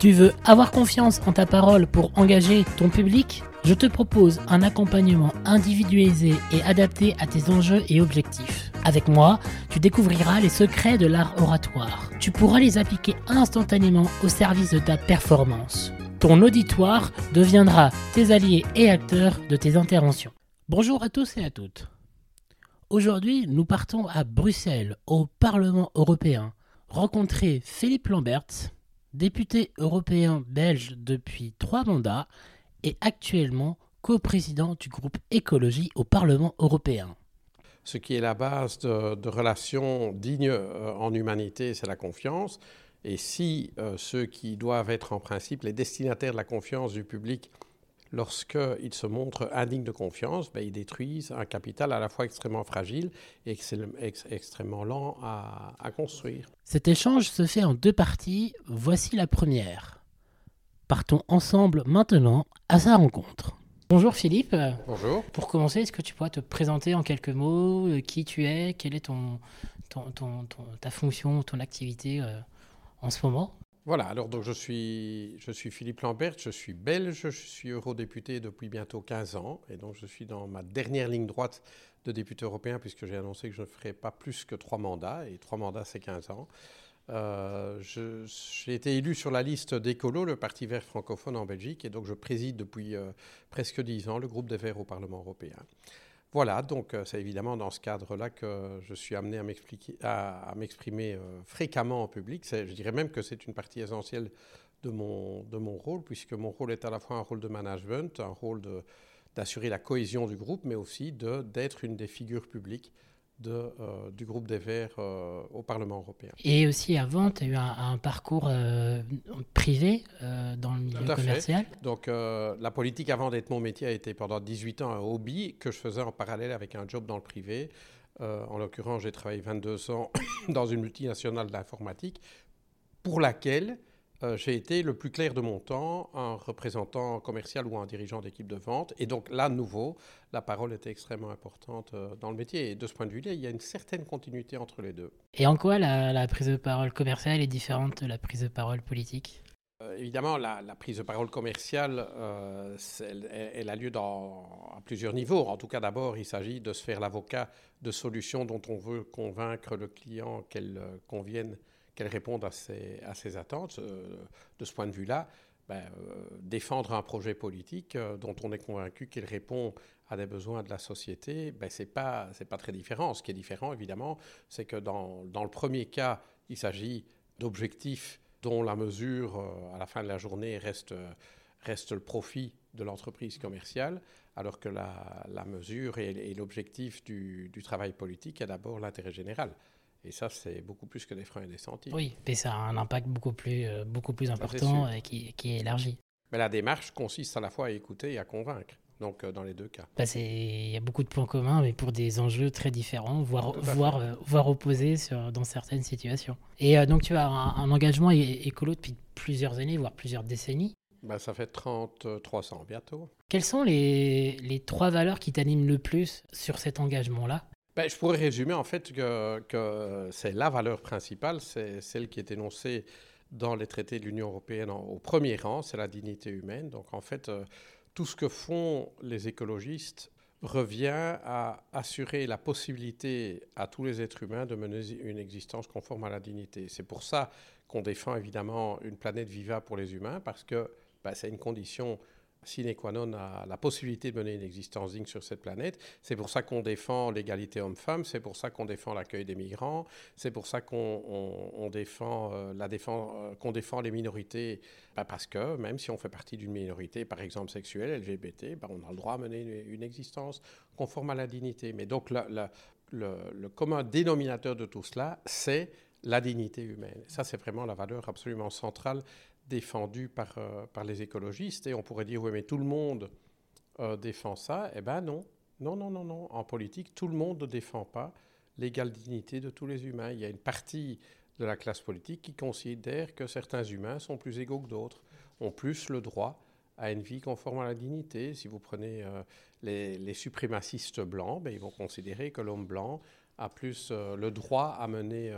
Tu veux avoir confiance en ta parole pour engager ton public? Je te propose un accompagnement individualisé et adapté à tes enjeux et objectifs. Avec moi, tu découvriras les secrets de l'art oratoire. Tu pourras les appliquer instantanément au service de ta performance. Ton auditoire deviendra tes alliés et acteurs de tes interventions. Bonjour à tous et à toutes. Aujourd'hui, nous partons à Bruxelles, au Parlement européen, rencontrer Philippe Lamberts, député européen belge depuis trois mandats et actuellement coprésident du groupe Écologie au Parlement européen. Ce qui est la base de, relations dignes euh, en humanité, c'est la confiance. Et si euh, ceux qui doivent être en principe les destinataires de la confiance du public lorsqu'ils se montrent indignes de confiance, ben, ils détruisent un capital à la fois extrêmement fragile et extrêmement lent à, à construire. Cet échange se fait en deux parties. Voici la première. Partons ensemble maintenant à sa rencontre. Bonjour Philippe. Bonjour. Pour commencer, est-ce que tu pourrais te présenter en quelques mots euh, qui tu es, quelle est ton, ta fonction, ton activité euh, en ce moment? Voilà, alors donc je suis, je suis Philippe Lambert, je suis belge, je suis eurodéputé depuis bientôt 15 ans, et donc je suis dans ma dernière ligne droite de député européen, puisque j'ai annoncé que je ne ferai pas plus que trois mandats, et trois mandats c'est 15 ans. Euh, j'ai été élu sur la liste d'Écolo, le Parti vert francophone en Belgique, et donc je préside depuis euh, presque 10 ans le groupe des Verts au Parlement européen. Voilà, donc euh, c'est évidemment dans ce cadre-là que je suis amené à m'exprimer euh, fréquemment en public. Je dirais même que c'est une partie essentielle de mon, de mon rôle, puisque mon rôle est à la fois un rôle de management, un rôle d'assurer la cohésion du groupe, mais aussi d'être une des figures publiques de, euh, du groupe des Verts euh, au Parlement européen. Et aussi avant, tu as eu un, parcours euh, privé dans le milieu commercial. Donc la politique avant d'être mon métier a été pendant 18 ans un hobby que je faisais en parallèle avec un job dans le privé. en l'occurrence, j'ai travaillé 22 ans dans une multinationale d'informatique pour laquelle euh, j'ai été le plus clair de mon temps un représentant commercial ou un dirigeant d'équipe de vente. Et donc là, nouveau, la parole était extrêmement importante euh, dans le métier. Et de ce point de vue-là, il y a une certaine continuité entre les deux. Et en quoi la, prise de parole commerciale est différente de la prise de parole politique? Euh, Évidemment, la, prise de parole commerciale, elle, a lieu dans, à plusieurs niveaux. En tout cas, d'abord, il s'agit de se faire l'avocat de solutions dont on veut convaincre le client qu'elles conviennent qu'elle réponde à ces, attentes. Euh, de ce point de vue-là, ben, euh, défendre un projet politique euh, dont on est convaincu qu'il répond à des besoins de la société, ben, ce n'est pas, très différent. Ce qui est différent, évidemment, c'est que dans, le premier cas, il s'agit d'objectifs dont la mesure, à la fin de la journée, reste, le profit de l'entreprise commerciale, alors que la, mesure et, l'objectif du travail politique est d'abord l'intérêt général. Et ça, c'est beaucoup plus que des freins et des sentiers. Oui, mais ça a un impact beaucoup plus, euh, beaucoup plus important et qui, qui, est élargi. Mais la démarche consiste à la fois à écouter et à convaincre. Donc, euh, dans les deux cas. Bah, il y a beaucoup de points communs, mais pour des enjeux très différents, voire, voire, euh, voire opposés sur, dans certaines situations. Et donc, tu as un, engagement écolo depuis plusieurs années, voire plusieurs décennies. Bah, ça fait 33 ans bientôt. Quelles sont les, les trois valeurs qui t'animent le plus sur cet engagement-là? Ben, je pourrais résumer en fait que, c'est la valeur principale, c'est celle qui est énoncée dans les traités de l'Union européenne au premier rang, c'est la dignité humaine. Donc en fait, euh, tout ce que font les écologistes revient à assurer la possibilité à tous les êtres humains de mener une existence conforme à la dignité. C'est pour ça qu'on défend évidemment une planète vivable pour les humains, parce que ben, c'est une condition sine qua non à la possibilité de mener une existence digne sur cette planète. C'est pour ça qu'on défend l'égalité homme-femme, c'est pour ça qu'on défend l'accueil des migrants, c'est pour ça qu'on défend, euh, la euh, défend les minorités, bah, parce que même si on fait partie d'une minorité, par exemple sexuelle, LGBT, bah, on a le droit à mener une, existence conforme à la dignité. Mais donc le, le commun dénominateur de tout cela, c'est la dignité humaine. Ça, c'est vraiment la valeur absolument centrale défendu par, euh, par les écologistes. Et on pourrait dire, oui, mais tout le monde euh, défend ça. Eh bien non, Non, non, non, non. En politique, tout le monde ne défend pas l'égale dignité de tous les humains. Il y a une partie de la classe politique qui considère que certains humains sont plus égaux que d'autres, ont plus le droit à une vie conforme à la dignité. Si vous prenez euh, les, suprémacistes blancs, ben, ils vont considérer que l'homme blanc a plus le droit à mener,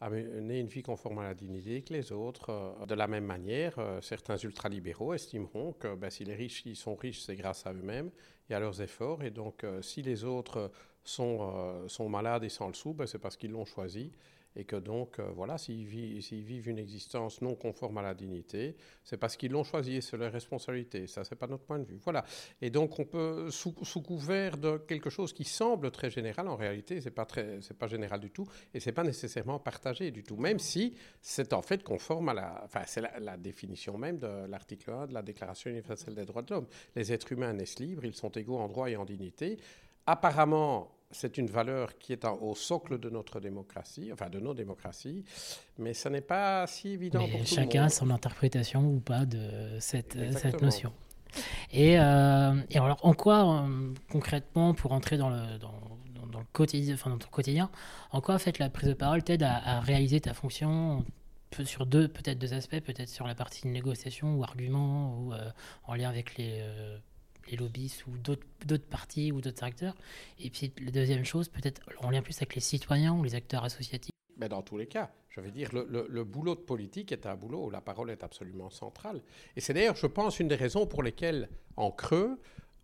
à mener une vie conforme à la dignité que les autres. de la même manière, certains ultralibéraux estimeront que ben, si les riches sont riches, c'est grâce à eux-mêmes et à leurs efforts. Et donc, si les autres sont, sont malades et sans le sou, ben, c'est parce qu'ils l'ont choisi et que donc, euh, voilà, s'ils vivent, une existence non conforme à la dignité, c'est parce qu'ils l'ont choisi, c'est leur responsabilité. Ça, c'est pas notre point de vue. Voilà. Et donc, on peut, sous, couvert de quelque chose qui semble très général, en réalité, c'est pas très, c'est pas général du tout, et c'est pas nécessairement partagé du tout, même si c'est en fait conforme à la, enfin, c'est la, la, définition même de l'article 1 de la Déclaration universelle des droits de l'homme. Les êtres humains naissent libres, ils sont égaux en droit et en dignité. Apparemment, c'est une valeur qui est au socle de notre démocratie, enfin de nos démocraties, mais ce n'est pas si évident pour tout chacun a son interprétation ou pas de cette, cette notion. Et, euh, et, alors, en quoi, euh, concrètement, pour entrer dans le, dans, dans, le quotidien, enfin, dans ton quotidien, en quoi, en fait, la prise de parole t'aide à, réaliser ta fonction sur deux, peut-être deux aspects, peut-être sur la partie de négociation ou argument, ou euh, en lien avec les les lobbyistes ou d'autres partis ou d'autres acteurs. Et puis la deuxième chose, peut-être en lien plus avec les citoyens ou les acteurs associatifs. Mais dans tous les cas, je veux dire, le, boulot de politique est un boulot où la parole est absolument centrale. Et c'est d'ailleurs, je pense, une des raisons pour lesquelles, en creux,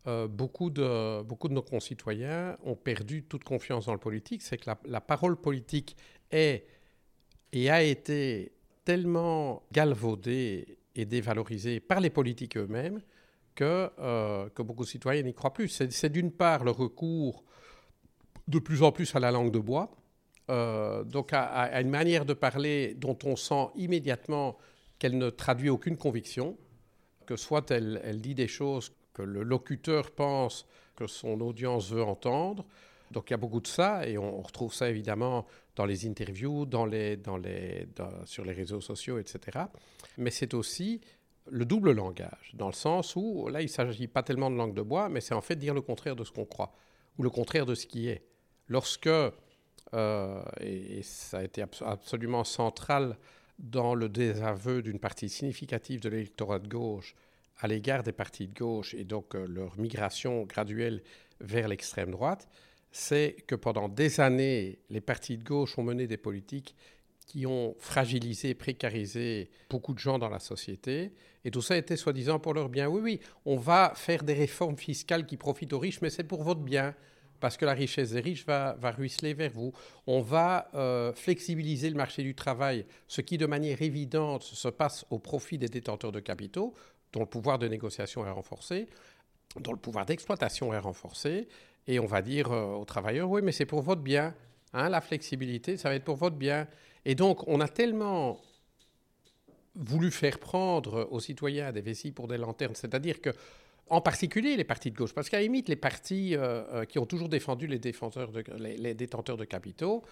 euh, beaucoup, de, beaucoup de nos concitoyens ont perdu toute confiance dans le politique. C'est que la, parole politique est et a été tellement galvaudée et dévalorisée par les politiques eux-mêmes que, euh, que beaucoup de citoyens n'y croient plus. C'est d'une part le recours de plus en plus à la langue de bois, euh, donc à, une manière de parler dont on sent immédiatement qu'elle ne traduit aucune conviction, que soit elle, elle, dit des choses que le locuteur pense que son audience veut entendre. Donc il y a beaucoup de ça, et on, retrouve ça évidemment dans les interviews, dans les, dans les, sur les réseaux sociaux, etc. Mais c'est aussi le double langage, dans le sens où là, il ne s'agit pas tellement de langue de bois, mais c'est en fait dire le contraire de ce qu'on croit, ou le contraire de ce qui est. Lorsque, euh, et, ça a été absolument central dans le désaveu d'une partie significative de l'électorat de gauche à l'égard des partis de gauche et donc euh, leur migration graduelle vers l'extrême droite, c'est que pendant des années, les partis de gauche ont mené des politiques qui ont fragilisé, précarisé beaucoup de gens dans la société. Et tout ça était soi-disant pour leur bien. Oui, oui, on va faire des réformes fiscales qui profitent aux riches, mais c'est pour votre bien, parce que la richesse des riches va, va ruisseler vers vous. On va euh, flexibiliser le marché du travail, ce qui de manière évidente se passe au profit des détenteurs de capitaux, dont le pouvoir de négociation est renforcé, dont le pouvoir d'exploitation est renforcé. Et on va dire euh, aux travailleurs, oui, mais c'est pour votre bien. Hein, la flexibilité, ça va être pour votre bien. Et donc, on a tellement voulu faire prendre aux citoyens des vessies pour des lanternes, c'est-à-dire que, en particulier les partis de gauche, parce qu'à la limite, les partis euh, euh, qui ont toujours défendu les, détenteurs de capitaux,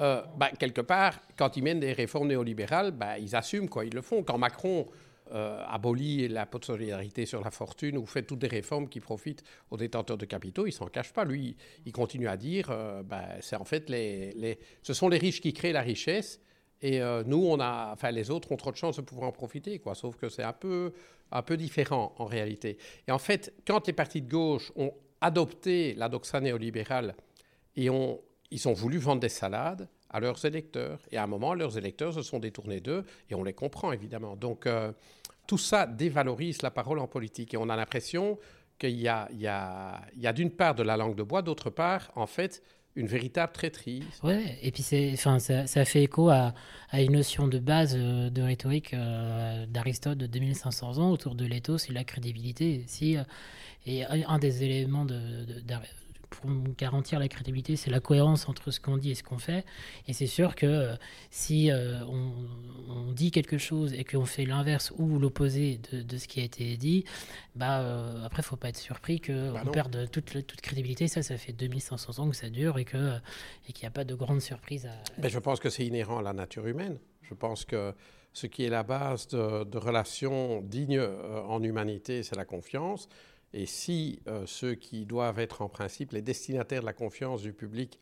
euh, bah, quelque part, quand ils mènent des réformes néolibérales, bah, ils assument, quoi, ils le font. Quand Macron abolit la de solidarité sur la fortune ou fait toutes des réformes qui profitent aux détenteurs de capitaux, il s'en cache pas. Lui, il continue à dire, bah, c'est en fait les, les, ce sont les riches qui créent la richesse et euh, nous, on a, enfin, les autres ont trop de chances de pouvoir en profiter, quoi. Sauf que c'est un peu, un peu différent en réalité. Et en fait, quand les partis de gauche ont adopté la doxa néolibérale et ils ont voulu vendre des salades à leurs électeurs, et à un moment, leurs électeurs se sont détournés d'eux, et on les comprend évidemment. Donc, euh, tout ça dévalorise la parole en politique, et on a l'impression qu'il y a, il y a, il y a d'une part de la langue de bois, d'autre part, en fait, une véritable traîtrise. Ouais, et puis c'est, enfin, ça, fait écho à, à, une notion de base euh, de rhétorique euh, d'Aristote de 2500 ans autour de l'éthos et la crédibilité. Si, et un des éléments de, de, pour garantir la crédibilité, c'est la cohérence entre ce qu'on dit et ce qu'on fait. Et c'est sûr que euh, si euh, on, dit quelque chose et qu'on fait l'inverse ou l'opposé de, ce qui a été dit, bah, euh, après, il ne faut pas être surpris qu'on bah perde toute, toute crédibilité. Ça, ça fait 2500 ans que ça dure et qu'il et n'y a pas de grande surprise à... Mais je pense que c'est inhérent à la nature humaine. Je pense que ce qui est la base de, de relations dignes en humanité, c'est la confiance. Et si ceux qui doivent être en principe les destinataires de la confiance du public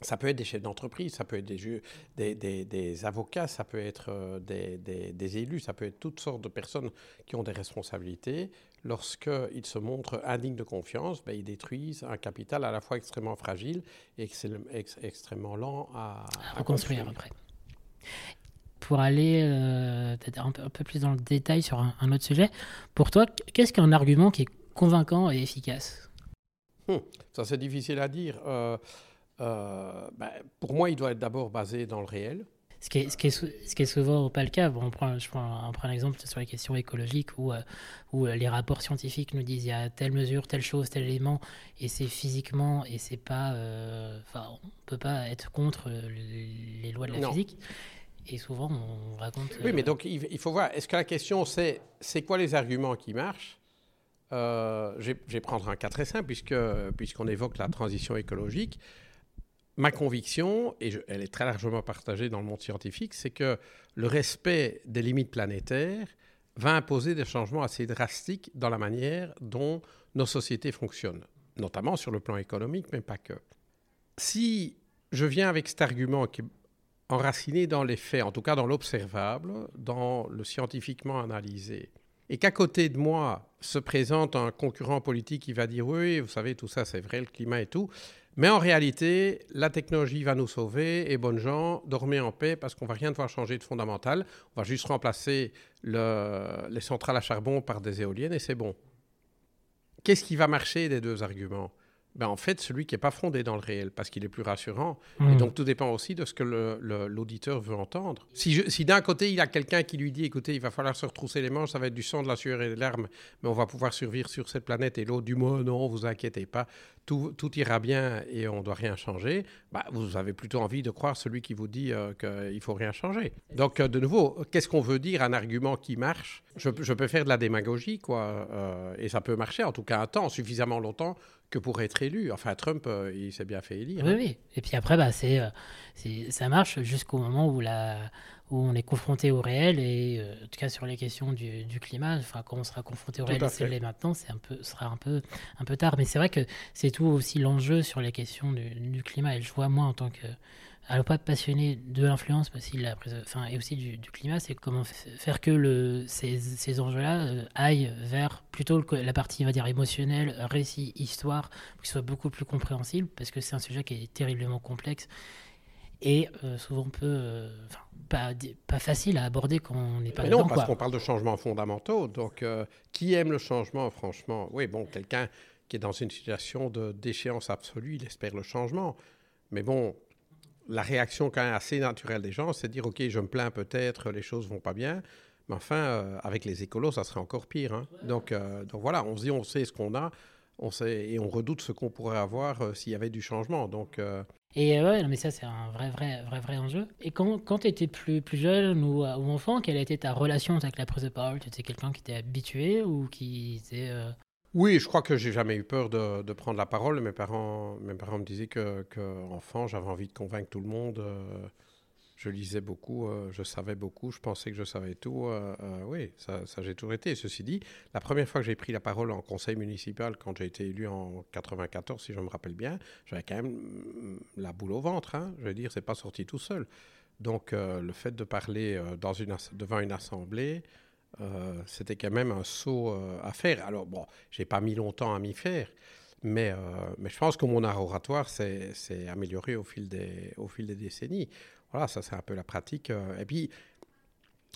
ça peut être des chefs d'entreprise, ça peut être des, des, avocats, ça peut être euh, des, élus, ça peut être toutes sortes de personnes qui ont des responsabilités. Lorsqu'ils se montrent indignes de confiance, ben, ils détruisent un capital à la fois extrêmement fragile et extrêmement lent à, reconstruire après. Pour aller euh, un, peu, plus dans le détail sur un, autre sujet, pour toi, qu'est-ce qu'un argument qui est convaincant et efficace? Hum, Ça, c'est difficile à dire. Euh, euh, ben, pour moi, il doit être d'abord basé dans le réel. Ce qui est, ce qui est, ce qui est souvent pas le cas. Bon, on prend, je prends, un exemple sur les questions écologiques où, où les rapports scientifiques nous disent il y a telle mesure, telle chose, tel élément, et c'est physiquement, et c'est pas. Enfin, on peut pas être contre les lois de la physique. Et souvent, on raconte. Oui, mais donc il faut voir est-ce que la question c'est c'est quoi les arguments qui marchent? Je, vais, prendre un cas très simple puisqu'on évoque la transition écologique ma conviction, et elle est très largement partagée dans le monde scientifique, c'est que le respect des limites planétaires va imposer des changements assez drastiques dans la manière dont nos sociétés fonctionnent, notamment sur le plan économique, mais pas que. Si je viens avec cet argument qui est enraciné dans les faits, en tout cas dans l'observable, dans le scientifiquement analysé, et qu'à côté de moi se présente un concurrent politique qui va dire oui, vous savez, tout ça c'est vrai, le climat et tout, mais en réalité, la technologie va nous sauver et bonnes gens, dormez en paix parce qu'on va rien devoir changer de fondamental. On va juste remplacer les centrales à charbon par des éoliennes et c'est bon. Qu'est-ce qui va marcher des deux arguments? Ben, en fait, celui qui n'est pas fondé dans le réel, parce qu'il est plus rassurant. Et hmm. donc, tout dépend aussi de ce que l'auditeur veut entendre. Si, si d'un côté, il y a quelqu'un qui lui dit, écoutez, il va falloir se retrousser les manches, ça va être du sang, de la sueur et des larmes, mais on va pouvoir survivre sur cette planète, et l'autre du mot, non, vous inquiétez pas, tout, tout, ira bien et on ne doit rien changer, bah, vous avez plutôt envie de croire celui qui vous dit euh, qu'il ne faut rien changer. Donc, euh, de nouveau, qu'est-ce qu'on veut dire Un argument qui marche? Je, je, peux faire de la démagogie, quoi, euh, et ça peut marcher, en tout cas un temps, suffisamment longtemps que pour être élu. Enfin, Trump, il s'est bien fait élire. Oui, hein. oui. Et puis après, bah, c'est, ça marche jusqu'au moment où la où on est confronté au réel et en tout cas sur les questions du, du climat, enfin quand on sera confronté au réel, c'est maintenant, c'est un peu, sera un peu, un peu tard. Mais c'est vrai que c'est tout aussi l'enjeu sur les questions du, climat. Et je vois, moi, en tant que pas passionné de l'influence aussi, la, enfin, et aussi du, climat, c'est comment faire que le, ces, ces enjeux-là euh, aillent vers plutôt la partie, on va dire, émotionnelle, récit, histoire, pour qu'ils soient beaucoup plus compréhensibles, parce que c'est un sujet qui est terriblement complexe et euh, souvent peu, euh, pas, pas facile à aborder quand on n'est pas Mais non, parce qu'on parle de changements fondamentaux. Donc, qui aime le changement, franchement? Oui, bon, quelqu'un qui est dans une situation de déchéance absolue, il espère le changement. Mais bon, la réaction quand même assez naturelle des gens, c'est de dire, OK, je me plains peut-être, les choses vont pas bien. Mais enfin, euh, avec les écolos, ça serait encore pire. Hein. Donc, euh, donc voilà, on se dit, on sait ce qu'on a, on sait, et on redoute ce qu'on pourrait avoir euh, s'il y avait du changement. Donc, Et ouais, mais ça, c'est un vrai, vrai, vrai, vrai enjeu. Et quand, quand tu étais plus, plus jeune ou, ou, enfant, quelle était ta relation avec la prise de parole? Tu étais quelqu'un qui était habitué ou qui était oui, je crois que j'ai jamais eu peur de, prendre la parole. Mes parents, mes parents me disaient que, enfant, j'avais envie de convaincre tout le monde. Euh, je lisais beaucoup, euh, je savais beaucoup, je pensais que je savais tout. Euh, oui, ça, j'ai toujours été. Ceci dit, la première fois que j'ai pris la parole en conseil municipal, quand j'ai été élu en 94, si je me rappelle bien, j'avais quand même mm, la boule au ventre. Hein. Je veux dire, c'est pas sorti tout seul. Donc, le fait de parler devant une assemblée, euh, c'était quand même un saut euh, à faire. Alors, bon, j'ai pas mis longtemps à m'y faire, mais, euh, mais je pense que mon art oratoire s'est amélioré au fil, des, au fil des décennies. Voilà, ça, c'est un peu la pratique. Et puis,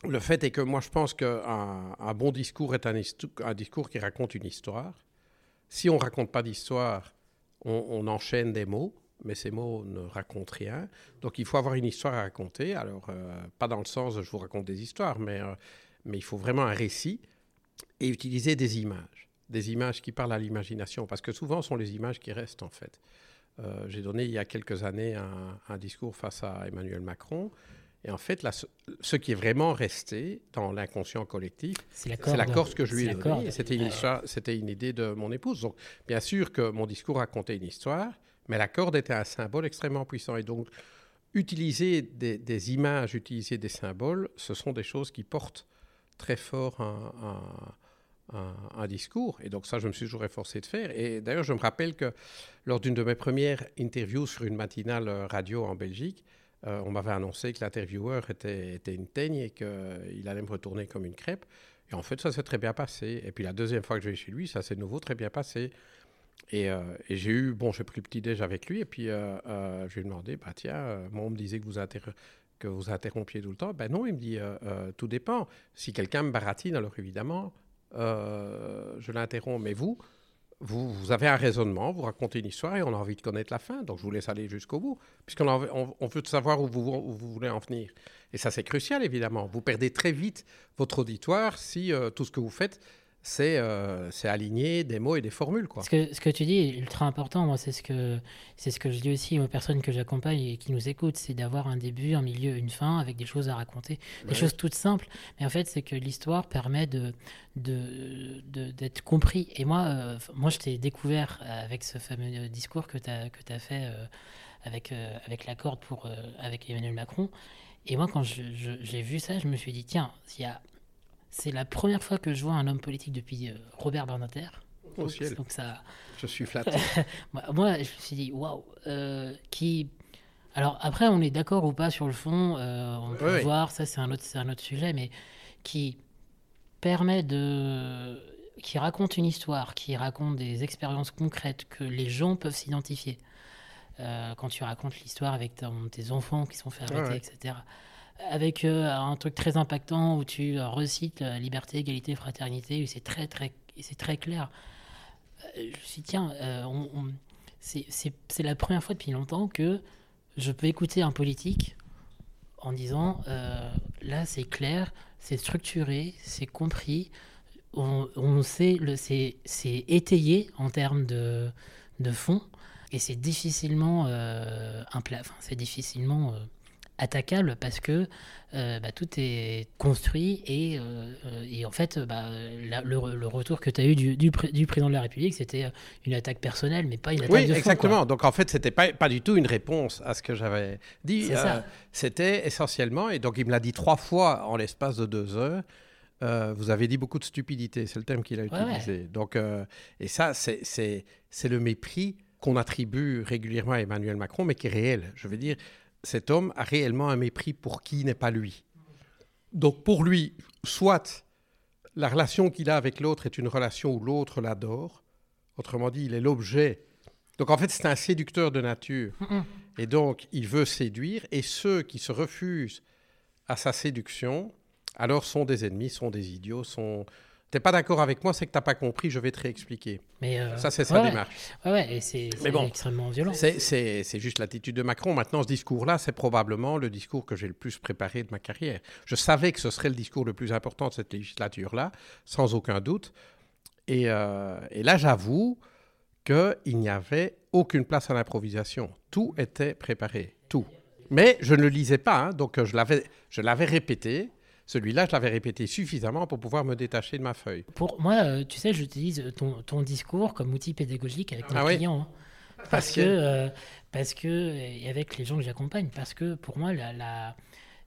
le fait est que moi, je pense qu'un un bon discours est un, discours qui raconte une histoire. Si on ne raconte pas d'histoire, on, enchaîne des mots, mais ces mots ne racontent rien. Donc, il faut avoir une histoire à raconter. Alors, pas dans le sens je vous raconte des histoires, mais mais il faut vraiment un récit et utiliser des images, des images qui parlent à l'imagination, parce que souvent ce sont les images qui restent en fait. Euh, j'ai donné il y a quelques années un, discours face à Emmanuel Macron, et en fait, là, ce, qui est vraiment resté dans l'inconscient collectif, c'est la Corse que je lui ai donnée, c'était une, une idée de mon épouse. Donc, bien sûr que mon discours racontait une histoire, mais la corde était un symbole extrêmement puissant, et donc utiliser des, des images, utiliser des symboles, ce sont des choses qui portent très fort un, discours. Et donc ça, je me suis toujours efforcé de faire. Et d'ailleurs, je me rappelle que lors d'une de mes premières interviews sur une matinale radio en Belgique, euh, on m'avait annoncé que l'intervieweur était, était, une teigne et qu'il allait me retourner comme une crêpe. Et en fait, ça s'est très bien passé. Et puis la deuxième fois que je vais chez lui, ça s'est nouveau très bien passé. Et, euh, j'ai eu, bon, j'ai pris le petit déj avec lui et puis euh, je lui ai demandé, bah tiens, moi on me disait que vous, que vous interrompiez tout le temps. Ben non, il me dit, tout dépend. Si quelqu'un me baratine, alors évidemment, euh, je l'interromps, mais vous, vous, avez un raisonnement, vous racontez une histoire et on a envie de connaître la fin. Donc je vous laisse aller jusqu'au bout, puisqu'on on, veut savoir où vous, voulez en venir. Et ça, c'est crucial, évidemment. Vous perdez très vite votre auditoire si euh, tout ce que vous faites, euh, c'est aligner des mots et des formules. Quoi. Ce, que, ce que tu dis est ultra important. Moi, c'est ce, que, ce que je dis aussi aux personnes que j'accompagne et qui nous écoutent c'est d'avoir un début, un milieu, une fin avec des choses à raconter. Des choses toutes simples. Mais en fait, c'est que l'histoire permet d'être de, de, compris. Et moi, euh, moi je t'ai découvert avec ce fameux discours que tu as, que as fait euh, avec, avec la corde pour, avec Emmanuel Macron. Et moi, quand j'ai vu ça, je me suis dit, tiens, s'il y a c'est la première fois que je vois un homme politique depuis euh, Robert Bernater. Au ciel. Donc ça... Je suis flatté. moi, je me suis dit, waouh, euh, qui. Alors après, on est d'accord ou pas sur le fond, euh, on peut voir, ça c'est un, autre, un autre sujet, mais qui permet de. qui raconte une histoire, qui raconte des expériences concrètes que les gens peuvent s'identifier. quand tu racontes l'histoire avec tes enfants qui sont fait arrêter, etc avec euh, un truc très impactant où tu euh, recites la liberté, égalité, fraternité, c'est très, très, c'est très clair. Euh, je me suis dit, tiens, c'est la première fois depuis longtemps que je peux écouter un politique en disant, là c'est clair, c'est structuré, c'est compris, on, on sait, c'est étayé en termes de, de fond, et c'est difficilement, un plat, c'est difficilement attaquable parce que euh, bah, tout est construit et, euh, et en fait bah, le, retour que tu as eu du, du, président de la République c'était une attaque personnelle mais pas une attaque oui, de exactement. Donc en fait c'était pas, pas du tout une réponse à ce que j'avais dit. Euh, c'était essentiellement et donc il me l'a dit trois fois en l'espace de deux heures vous avez dit beaucoup de stupidité, c'est le terme qu'il a utilisé. Donc, et ça, c'est le mépris qu'on attribue régulièrement à Emmanuel Macron, mais qui est réel. Je veux dire, cet homme a réellement un mépris pour qui n'est pas lui. Donc pour lui, soit la relation qu'il a avec l'autre est une relation où l'autre l'adore, autrement dit, il est l'objet. Donc en fait, c'est un séducteur de nature. Et donc, il veut séduire, et ceux qui se refusent à sa séduction, alors sont des ennemis, sont des idiots, sont, T'es pas d'accord avec moi, c'est que t'as pas compris, je vais te réexpliquer. Mais euh, ça, c'est sa démarche. Ouais, ouais, et c'est extrêmement violent. C'est juste l'attitude de Macron. Maintenant, ce discours-là, c'est probablement le discours que j'ai le plus préparé de ma carrière. Je savais que ce serait le discours le plus important de cette législature-là, sans aucun doute. Et, euh, et là, j'avoue qu'il n'y avait aucune place à l'improvisation. Tout était préparé, tout. Mais je ne le lisais pas, hein, donc je l'avais répété. Celui-là, je l'avais répété suffisamment pour pouvoir me détacher de ma feuille. Pour moi, euh, tu sais, j'utilise ton, ton, discours comme outil pédagogique avec mes ah clients. Hein. parce que, euh, parce que, et avec les gens que j'accompagne, parce que pour moi, il la,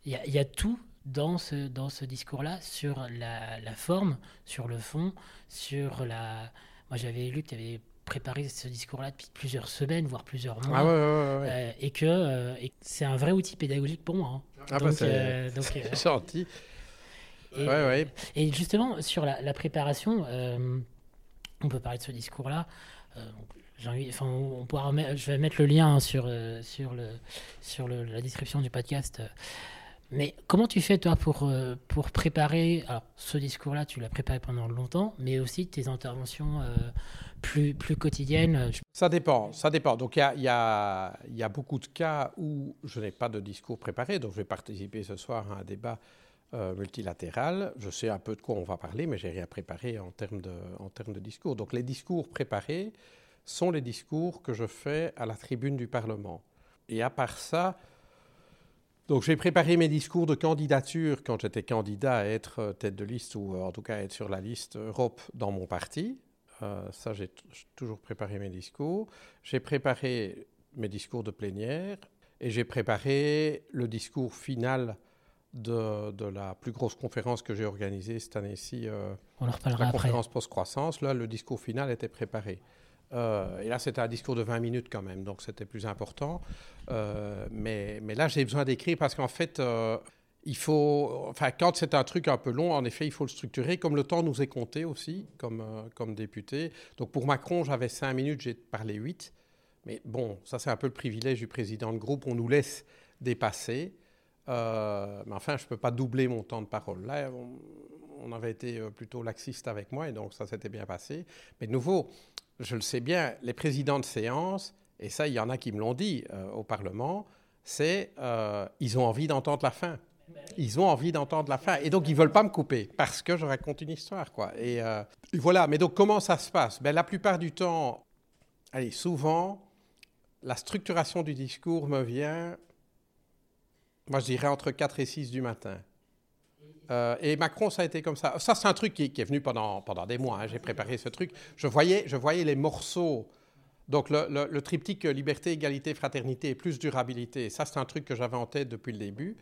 y, a, y, a tout dans ce, dans ce discours-là sur la, la, forme, sur le fond, sur la. Moi, j'avais lu que tu avais préparé ce discours-là depuis plusieurs semaines, voire plusieurs mois. Ah ouais, ouais, euh, et que c'est un vrai outil pédagogique pour moi. Hein. Ah bah c'est gentil. Et, justement, sur la, préparation, euh, on peut parler de ce discours-là. Euh, enfin, on pourra je vais mettre le lien sur, euh, sur, le, sur la description du podcast. Mais comment tu fais, toi, pour, pour préparer alors, ce discours-là Tu l'as préparé pendant longtemps, mais aussi tes interventions plus, plus quotidiennes Ça dépend, ça dépend. Donc, il y a, y, a, y a, beaucoup de cas où je n'ai pas de discours préparé. Donc, je vais participer ce soir à un débat euh, multilatéral. Je sais un peu de quoi on va parler, mais j'ai rien préparé en termes, de, en termes de discours. Donc les discours préparés sont les discours que je fais à la tribune du Parlement. Et à part ça, donc j'ai préparé mes discours de candidature quand j'étais candidat à être euh, tête de liste ou euh, en tout cas à être sur la liste Europe dans mon parti. ça, j'ai toujours préparé mes discours. J'ai préparé mes discours de plénière et j'ai préparé le discours final de, la plus grosse conférence que j'ai organisée cette année-ci, euh, On en la conférence post-croissance. Là, le discours final était préparé. Euh, et là, c'était un discours de 20 minutes quand même, donc c'était plus important. Euh, mais, mais, là, j'ai besoin d'écrire parce qu'en fait, il faut, enfin, quand c'est un truc un peu long, en effet, il faut le structurer. Comme le temps nous est compté aussi, comme, comme député. Donc pour Macron, j'avais 5 minutes, j'ai parlé 8. Mais bon, ça c'est un peu le privilège du président de groupe, on nous laisse dépasser. Euh, mais enfin, je ne peux pas doubler mon temps de parole. Là, on, avait été euh, plutôt laxiste avec moi et donc ça s'était bien passé. Mais de nouveau, je le sais bien, les présidents de séance, et ça, il y en a qui me l'ont dit euh, au Parlement, c'est ils ont envie d'entendre la fin. Ils ont envie d'entendre la fin. Et donc, ils ne veulent pas me couper parce que je raconte une histoire. Quoi. Et, et voilà. Mais donc, comment ça se passe? Ben, La plupart du temps, allez, souvent, la structuration du discours me vient moi, je dirais entre 4 et 6 du matin. Euh, et Macron, ça a été comme ça. Ça, c'est un truc qui, est venu pendant, pendant des mois. Hein. J'ai préparé ce truc. Je voyais, je voyais les morceaux. Donc, le, le, triptyque liberté, égalité, fraternité et plus durabilité, ça, c'est un truc que j'avais en tête depuis le début.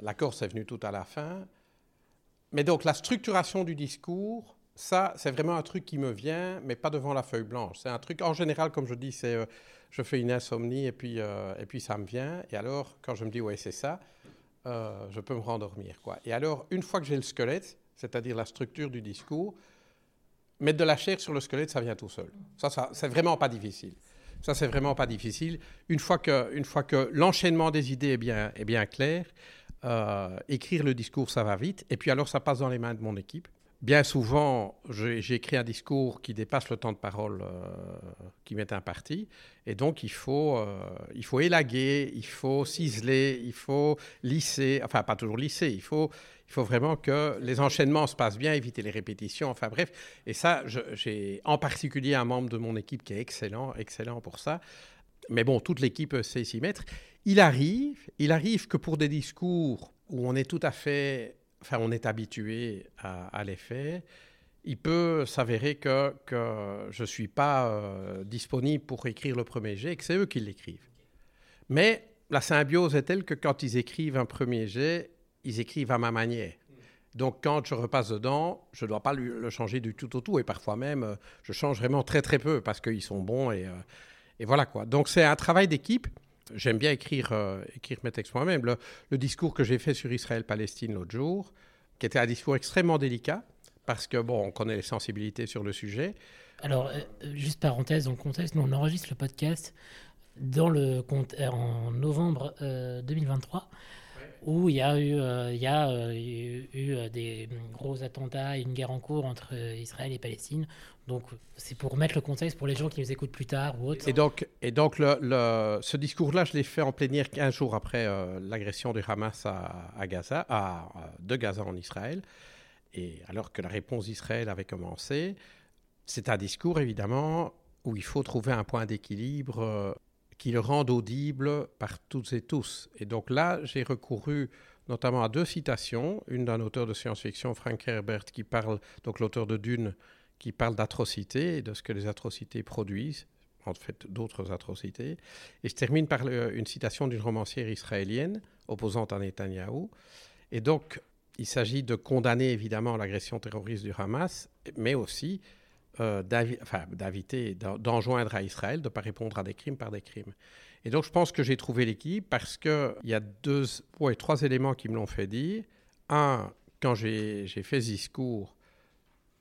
L'accord, c'est venu tout à la fin. Mais donc, la structuration du discours, ça, c'est vraiment un truc qui me vient, mais pas devant la feuille blanche. C'est un truc, en général, comme je dis, c'est euh, je fais une insomnie et puis, euh, et puis ça me vient. Et alors, quand je me dis, ouais, c'est ça, euh, je peux me rendormir. Quoi. Et alors, une fois que j'ai le squelette, c'est-à-dire la structure du discours, mettre de la chair sur le squelette, ça vient tout seul. Ça, ça c'est vraiment pas difficile. Ça, c'est vraiment pas difficile. Une fois que, une fois que l'enchaînement des idées est bien, est bien clair, euh, écrire le discours, ça va vite. Et puis alors, ça passe dans les mains de mon équipe bien souvent, j'ai écrit un discours qui dépasse le temps de parole euh, qui m'est imparti. Et donc, il faut, euh, il faut élaguer, il faut ciseler, il faut lisser. Enfin, pas toujours lisser. Il faut, il faut vraiment que les enchaînements se passent bien, éviter les répétitions. Enfin, bref. Et ça, j'ai en particulier un membre de mon équipe qui est excellent, excellent pour ça. Mais bon, toute l'équipe sait s'y mettre. Il arrive, il arrive que pour des discours où on est tout à fait enfin, on est habitué à, les faire, il peut s'avérer que, que je ne suis pas euh, disponible pour écrire le premier jet et que c'est eux qui l'écrivent. Mais la symbiose est telle que quand ils écrivent un premier jet, ils écrivent à ma manière. Donc quand je repasse dedans, je ne dois pas le changer du tout au tout. Et parfois même, euh, je change vraiment très très peu parce qu'ils sont bons. Et, euh, et voilà quoi. Donc c'est un travail d'équipe j'aime bien écrire, euh, écrire mes textes moi-même. Le, discours que j'ai fait sur Israël-Palestine l'autre jour, qui était un discours extrêmement délicat, parce que, bon, on connaît les sensibilités sur le sujet. Alors, euh, juste parenthèse, dans le contexte, nous, on enregistre le podcast en novembre 2023 euh, où il y a eu, il y a, eu des gros attentats et une guerre en cours entre Israël et Palestine. Donc, c'est pour mettre le contexte pour les gens qui nous écoutent plus tard ou autre. Et donc, ce discours-là, je l'ai fait en plénière 15 jours après euh, l'agression du Hamas à, Gaza, de Gaza en Israël. Et alors que la réponse d'Israël avait commencé, c'est un discours évidemment où il faut trouver un point d'équilibre euh, qui le rende audible par toutes et tous. Et donc là, j'ai recouru notamment à deux citations, une d'un auteur de science-fiction, Frank Herbert, qui parle, donc l'auteur de Dune, qui parle d'atrocités et de ce que les atrocités produisent, en fait d'autres atrocités. Et je termine par une citation d'une romancière israélienne opposante à Netanyahou. Et donc, il s'agit de condamner évidemment l'agression terroriste du Hamas, mais aussi euh, d'inviter, d'enjoindre à Israël de ne pas répondre à des crimes par des crimes. Et donc, je pense que j'ai trouvé l'équipe parce qu'il y a deux, ouais, trois éléments qui me l'ont fait dire. Un, quand j'ai fait ce discours,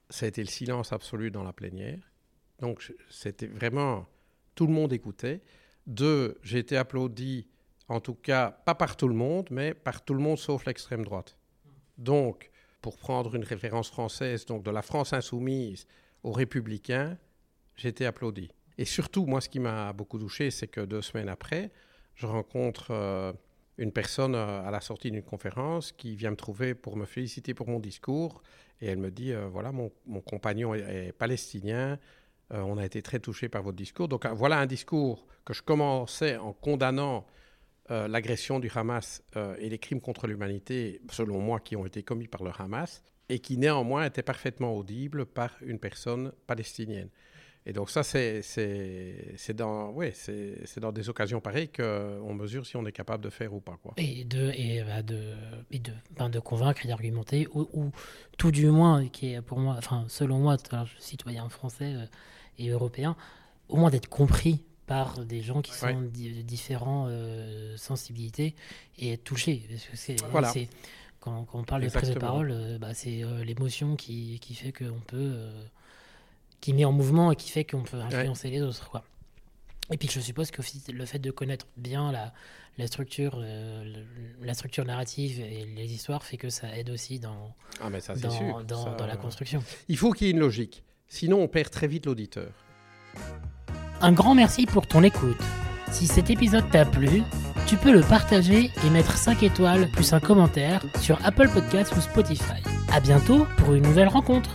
ça a été le silence absolu dans la plénière. Donc, c'était vraiment. Tout le monde écoutait. Deux, j'ai été applaudi, en tout cas, pas par tout le monde, mais par tout le monde sauf l'extrême droite. Donc, pour prendre une référence française, donc de la France insoumise aux républicains, j'ai été applaudi. Et surtout, moi, ce qui m'a beaucoup touché, c'est que deux semaines après, je rencontre euh, une personne euh, à la sortie d'une conférence qui vient me trouver pour me féliciter pour mon discours et elle me dit, euh, voilà, mon, compagnon est, palestinien, euh, on a été très touché par votre discours. Donc voilà un discours que je commençais en condamnant l'agression du Hamas et les crimes contre l'humanité, selon moi, qui ont été commis par le Hamas, et qui néanmoins était parfaitement audible par une personne palestinienne. Et donc ça, c'est dans, ouais, dans des occasions pareilles qu'on mesure si on est capable de faire ou pas. Quoi. Et de, et, bah, de, et de, ben, de convaincre et d'argumenter, ou, tout du moins, qui est pour moi, enfin selon moi, citoyen français euh, et européen, au moins d'être compris par des gens qui sont de différentes euh, sensibilités et être touchés. Parce que voilà. Quand, quand, on parle de prise de parole, euh, bah, c'est l'émotion qui, qui, fait qu'on peut qui met en mouvement et qui fait qu'on peut influencer les autres. Quoi. Et puis je suppose que le fait de connaître bien la, la structure, euh, la structure narrative et les histoires fait que ça aide aussi dans, ah mais ça, dans, sûr. dans, dans, la construction. Il faut qu'il y ait une logique, sinon on perd très vite l'auditeur. Un grand merci pour ton écoute. Si cet épisode t'a plu, tu peux le partager et mettre 5 étoiles plus un commentaire sur Apple Podcasts ou Spotify. A bientôt pour une nouvelle rencontre.